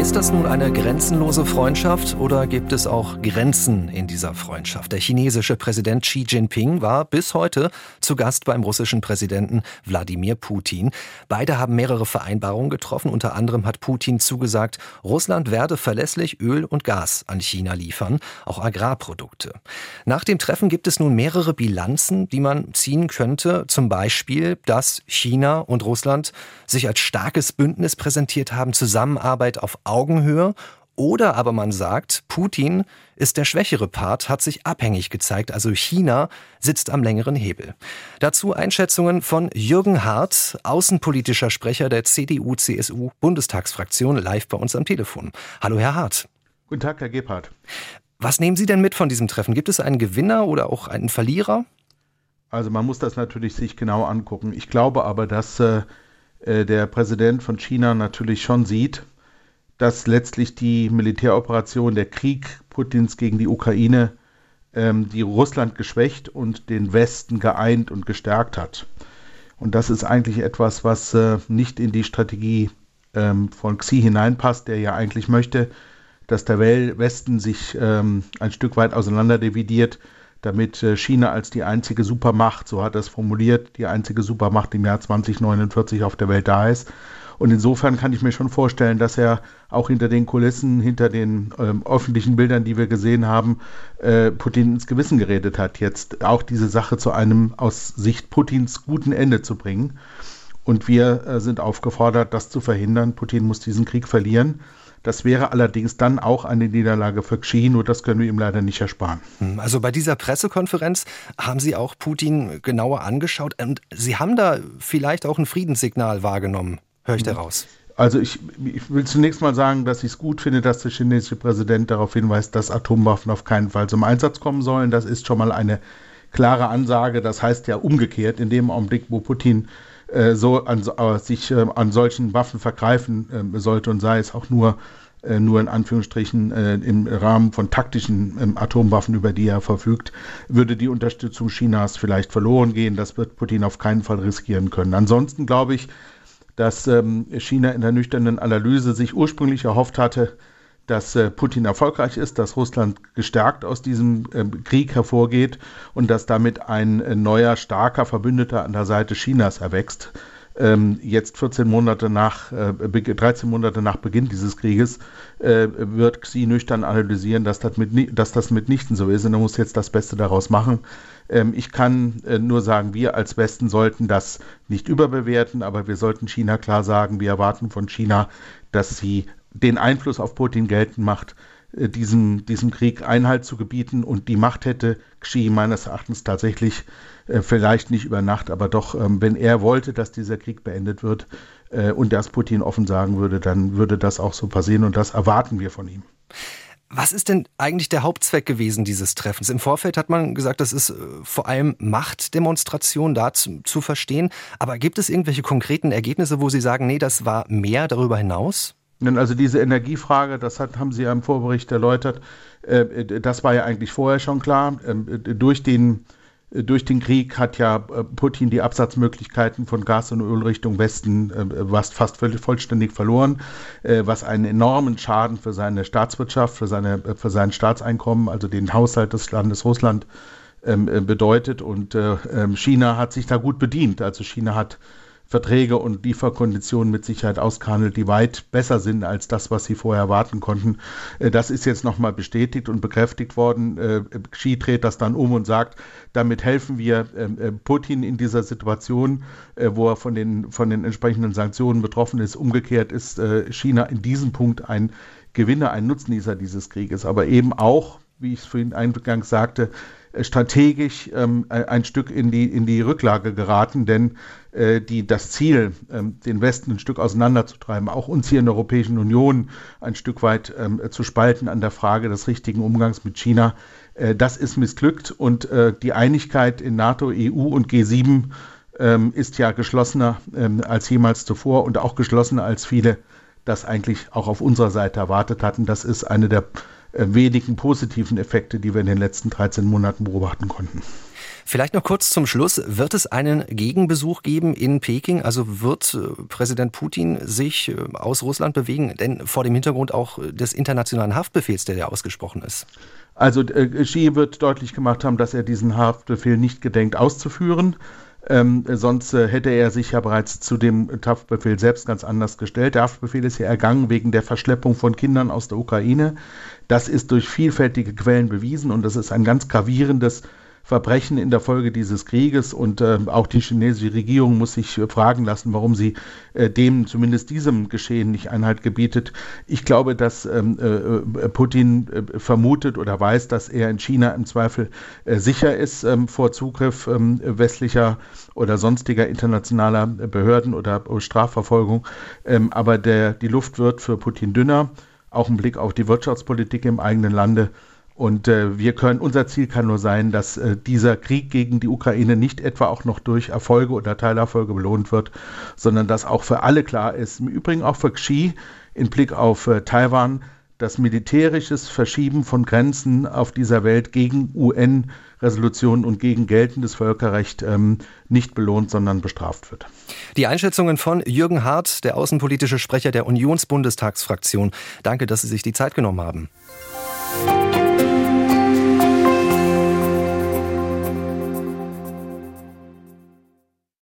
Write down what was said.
Ist das nun eine grenzenlose Freundschaft oder gibt es auch Grenzen in dieser Freundschaft? Der chinesische Präsident Xi Jinping war bis heute zu Gast beim russischen Präsidenten Wladimir Putin. Beide haben mehrere Vereinbarungen getroffen. Unter anderem hat Putin zugesagt, Russland werde verlässlich Öl und Gas an China liefern, auch Agrarprodukte. Nach dem Treffen gibt es nun mehrere Bilanzen, die man ziehen könnte. Zum Beispiel, dass China und Russland sich als starkes Bündnis präsentiert haben, Zusammenarbeit auf Augenhöhe. Oder aber man sagt, Putin ist der schwächere Part, hat sich abhängig gezeigt, also China sitzt am längeren Hebel. Dazu Einschätzungen von Jürgen Hart, außenpolitischer Sprecher der CDU-CSU-Bundestagsfraktion, live bei uns am Telefon. Hallo, Herr Hart. Guten Tag, Herr Gebhardt. Was nehmen Sie denn mit von diesem Treffen? Gibt es einen Gewinner oder auch einen Verlierer? Also man muss das natürlich sich genau angucken. Ich glaube aber, dass äh, äh der Präsident von China natürlich schon sieht, dass letztlich die Militäroperation, der Krieg Putins gegen die Ukraine, ähm, die Russland geschwächt und den Westen geeint und gestärkt hat. Und das ist eigentlich etwas, was äh, nicht in die Strategie ähm, von Xi hineinpasst, der ja eigentlich möchte, dass der Westen sich ähm, ein Stück weit auseinanderdividiert, damit äh, China als die einzige Supermacht, so hat er es formuliert, die einzige Supermacht im Jahr 2049 auf der Welt da ist und insofern kann ich mir schon vorstellen, dass er auch hinter den Kulissen, hinter den ähm, öffentlichen Bildern, die wir gesehen haben, äh, Putin ins Gewissen geredet hat, jetzt auch diese Sache zu einem aus Sicht Putins guten Ende zu bringen. Und wir äh, sind aufgefordert, das zu verhindern. Putin muss diesen Krieg verlieren. Das wäre allerdings dann auch eine Niederlage für Xi, das können wir ihm leider nicht ersparen. Hm, also bei dieser Pressekonferenz haben Sie auch Putin genauer angeschaut und Sie haben da vielleicht auch ein Friedenssignal wahrgenommen höre ich daraus? Also ich, ich, will zunächst mal sagen, dass ich es gut finde, dass der chinesische Präsident darauf hinweist, dass Atomwaffen auf keinen Fall zum Einsatz kommen sollen. Das ist schon mal eine klare Ansage. Das heißt ja umgekehrt, in dem Augenblick, wo Putin äh, so an, äh, sich äh, an solchen Waffen vergreifen äh, sollte und sei es auch nur äh, nur in Anführungsstrichen äh, im Rahmen von taktischen ähm, Atomwaffen, über die er verfügt, würde die Unterstützung Chinas vielleicht verloren gehen. Das wird Putin auf keinen Fall riskieren können. Ansonsten glaube ich, dass ähm, China in der nüchternen Analyse sich ursprünglich erhofft hatte, dass äh, Putin erfolgreich ist, dass Russland gestärkt aus diesem äh, Krieg hervorgeht und dass damit ein äh, neuer, starker Verbündeter an der Seite Chinas erwächst. Ähm, jetzt 14 Monate nach, 13 äh, Monate nach Beginn dieses Krieges äh, wird Xi nüchtern analysieren, dass das, mit, dass das mitnichten so ist und er muss jetzt das Beste daraus machen. Ähm, ich kann äh, nur sagen, wir als Westen sollten das nicht überbewerten, aber wir sollten China klar sagen, wir erwarten von China, dass sie den Einfluss auf Putin geltend macht, diesem, diesem Krieg Einhalt zu gebieten. Und die Macht hätte Xi meines Erachtens tatsächlich äh, vielleicht nicht über Nacht, aber doch, ähm, wenn er wollte, dass dieser Krieg beendet wird äh, und das Putin offen sagen würde, dann würde das auch so passieren und das erwarten wir von ihm. Was ist denn eigentlich der Hauptzweck gewesen dieses Treffens? Im Vorfeld hat man gesagt, das ist äh, vor allem Machtdemonstration da zu, zu, verstehen. Aber gibt es irgendwelche konkreten Ergebnisse, wo Sie sagen, nee, das war mehr darüber hinaus? Also diese Energiefrage, das hat, haben Sie ja im Vorbericht erläutert, äh, das war ja eigentlich vorher schon klar. Ähm, durch den durch den Krieg hat ja äh, Putin die Absatzmöglichkeiten von Gas und Öl Richtung Westen äh, fast vollständig verloren, äh, was einen enormen Schaden für seine Staatswirtschaft, für, seine, für sein Staatseinkommen, also den Haushalt des Landes Russland ähm, bedeutet. Und ähm, China hat sich da gut bedient. Also China hat Verträge und Lieferkonditionen mit Sicherheit ausgehandelt, die weit besser sind als das, was sie vorher erwarten konnten. Äh, das ist jetzt nochmal bestätigt und bekräftigt worden. Äh, Xi dreht das dann um und sagt, damit helfen wir ähm, äh, Putin in dieser Situation, wo er von den, von den entsprechenden Sanktionen betroffen ist. Umgekehrt ist China in diesem Punkt ein Gewinner, ein Nutznießer dieses Krieges, aber eben auch, wie ich es vorhin eingangs sagte, strategisch ähm, ein Stück in die, in die Rücklage geraten, denn äh, die, das Ziel, ähm, den Westen ein Stück auseinanderzutreiben, auch uns hier in der Europäischen Union ein Stück weit ähm, zu spalten an der Frage des richtigen Umgangs mit China, äh, das ist missglückt und äh, die Einigkeit in NATO, EU und G7 ähm, ist ja geschlossener ähm, als jemals zuvor und auch geschlossener als viele das eigentlich auch auf unserer Seite erwartet hatten. Das ist eine der äh, wenigen positiven Effekte, die wir in den letzten 13 Monaten beobachten konnten. Vielleicht noch kurz zum Schluss. Wird es einen Gegenbesuch geben in Peking? Also wird äh, Präsident Putin sich äh, aus Russland bewegen? Denn vor dem Hintergrund auch des internationalen Haftbefehls, der ja ausgesprochen ist. Also äh, Xi wird deutlich gemacht haben, dass er diesen Haftbefehl nicht gedenkt auszuführen. Ähm, sonst äh, hätte er sich ja bereits zu dem Haftbefehl selbst ganz anders gestellt. Der Haftbefehl ist ja ergangen wegen der Verschleppung von Kindern aus der Ukraine. Das ist durch vielfältige Quellen bewiesen und das ist ein ganz gravierendes Verbrechen in der Folge dieses Krieges und äh, auch die chinesische Regierung muss sich äh, fragen lassen, warum sie äh, dem, zumindest diesem Geschehen, nicht Einhalt gebietet. Ich glaube, dass ähm, äh, Putin äh, vermutet oder weiß, dass er in China im Zweifel äh, sicher ist ähm, vor Zugriff ähm, westlicher oder sonstiger internationaler Behörden oder Strafverfolgung. Ähm, aber der, die Luft wird für Putin dünner. Auch ein Blick auf die Wirtschaftspolitik im eigenen Lande. Und äh, wir können, unser Ziel kann nur sein, dass äh, dieser Krieg gegen die Ukraine nicht etwa auch noch durch Erfolge oder Teilerfolge belohnt wird, sondern dass auch für alle klar ist, im Übrigen auch für Xi in Blick auf äh, Taiwan, dass militärisches Verschieben von Grenzen auf dieser Welt gegen UN-Resolutionen und gegen geltendes Völkerrecht ähm, nicht belohnt, sondern bestraft wird. Die Einschätzungen von Jürgen Hart, der außenpolitische Sprecher der Unionsbundestagsfraktion. Danke, dass Sie sich die Zeit genommen haben.